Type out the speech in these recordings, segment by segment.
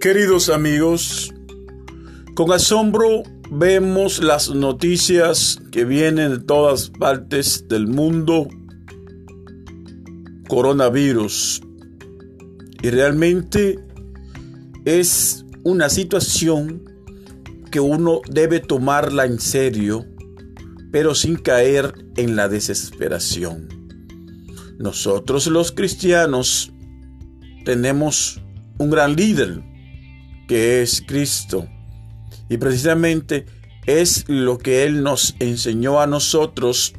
Queridos amigos, con asombro vemos las noticias que vienen de todas partes del mundo, coronavirus, y realmente es una situación que uno debe tomarla en serio, pero sin caer en la desesperación. Nosotros los cristianos tenemos un gran líder, que es Cristo. Y precisamente es lo que Él nos enseñó a nosotros,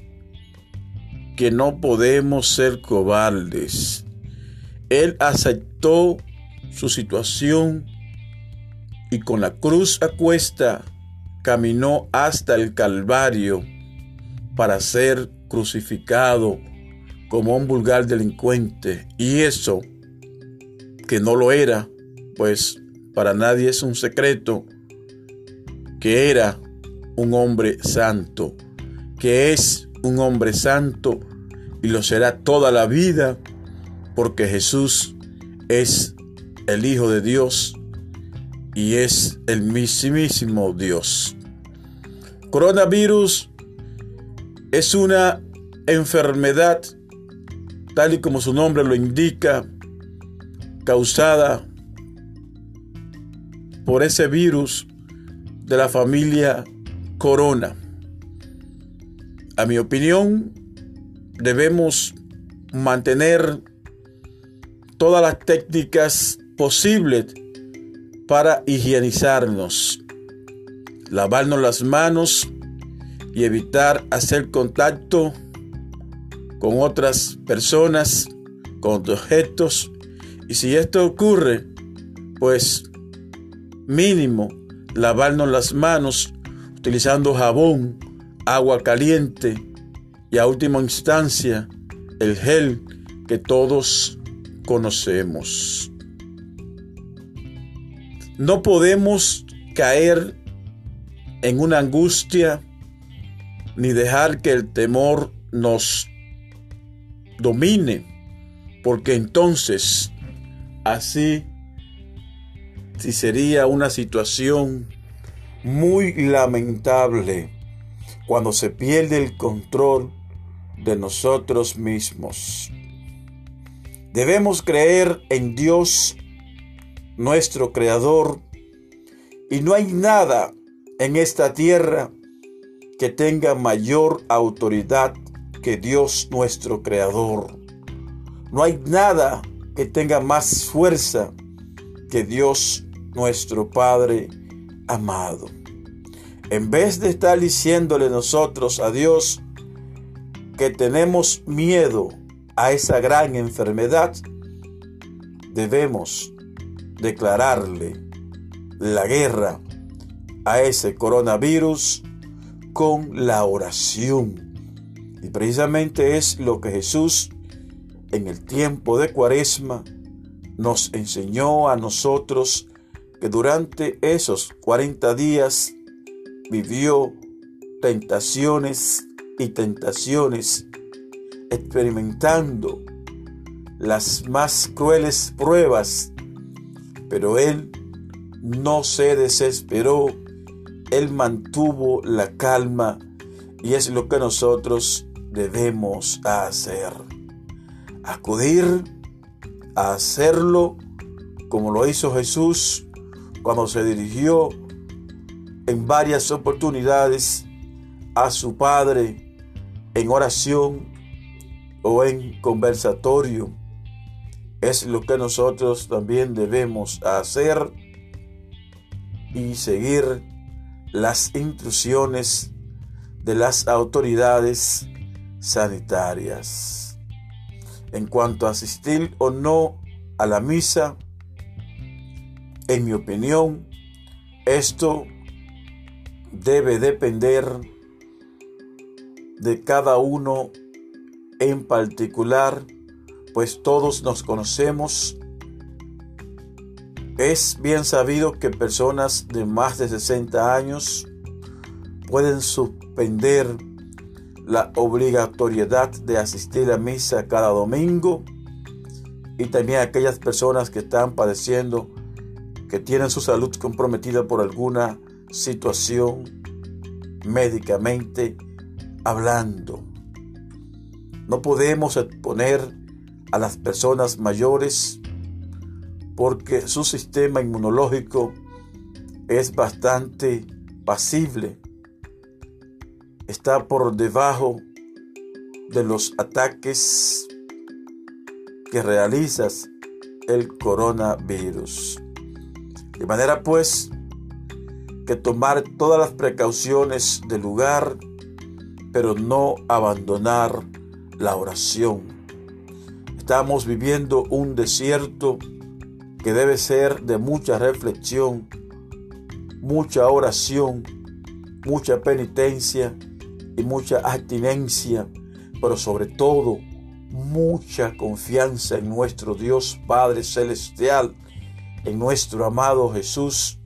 que no podemos ser cobardes. Él aceptó su situación y con la cruz a cuesta caminó hasta el Calvario para ser crucificado como un vulgar delincuente. Y eso, que no lo era, pues para nadie es un secreto que era un hombre santo, que es un hombre santo y lo será toda la vida porque Jesús es el Hijo de Dios y es el mismísimo Dios. Coronavirus es una enfermedad, tal y como su nombre lo indica, causada por ese virus de la familia corona. A mi opinión, debemos mantener todas las técnicas posibles para higienizarnos, lavarnos las manos y evitar hacer contacto con otras personas, con objetos. Y si esto ocurre, pues mínimo lavarnos las manos utilizando jabón, agua caliente y a última instancia el gel que todos conocemos. No podemos caer en una angustia ni dejar que el temor nos domine, porque entonces así si sería una situación muy lamentable cuando se pierde el control de nosotros mismos. Debemos creer en Dios, nuestro Creador, y no hay nada en esta tierra que tenga mayor autoridad que Dios nuestro Creador. No hay nada que tenga más fuerza que Dios nuestro Padre amado. En vez de estar diciéndole nosotros a Dios que tenemos miedo a esa gran enfermedad, debemos declararle la guerra a ese coronavirus con la oración. Y precisamente es lo que Jesús en el tiempo de Cuaresma nos enseñó a nosotros que durante esos 40 días vivió tentaciones y tentaciones, experimentando las más crueles pruebas, pero él no se desesperó, él mantuvo la calma y es lo que nosotros debemos hacer. Acudir a hacerlo como lo hizo Jesús cuando se dirigió en varias oportunidades a su Padre en oración o en conversatorio. Es lo que nosotros también debemos hacer y seguir las instrucciones de las autoridades sanitarias. En cuanto a asistir o no a la misa, en mi opinión, esto debe depender de cada uno en particular, pues todos nos conocemos. Es bien sabido que personas de más de 60 años pueden suspender la obligatoriedad de asistir a misa cada domingo y también aquellas personas que están padeciendo que tienen su salud comprometida por alguna situación médicamente hablando. No podemos exponer a las personas mayores porque su sistema inmunológico es bastante pasible. Está por debajo de los ataques que realizas el coronavirus. De manera pues que tomar todas las precauciones del lugar, pero no abandonar la oración. Estamos viviendo un desierto que debe ser de mucha reflexión, mucha oración, mucha penitencia y mucha abstinencia, pero sobre todo mucha confianza en nuestro Dios Padre Celestial, en nuestro amado Jesús,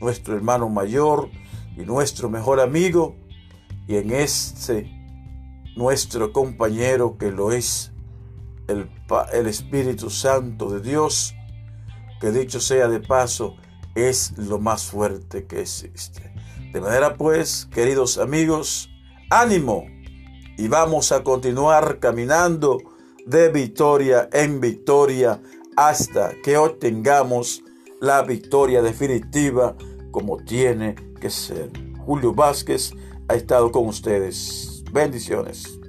nuestro hermano mayor y nuestro mejor amigo, y en este nuestro compañero que lo es el, el Espíritu Santo de Dios, que dicho sea de paso, es lo más fuerte que existe. De manera pues, queridos amigos, ánimo y vamos a continuar caminando de victoria en victoria hasta que obtengamos la victoria definitiva como tiene que ser. Julio Vázquez ha estado con ustedes. Bendiciones.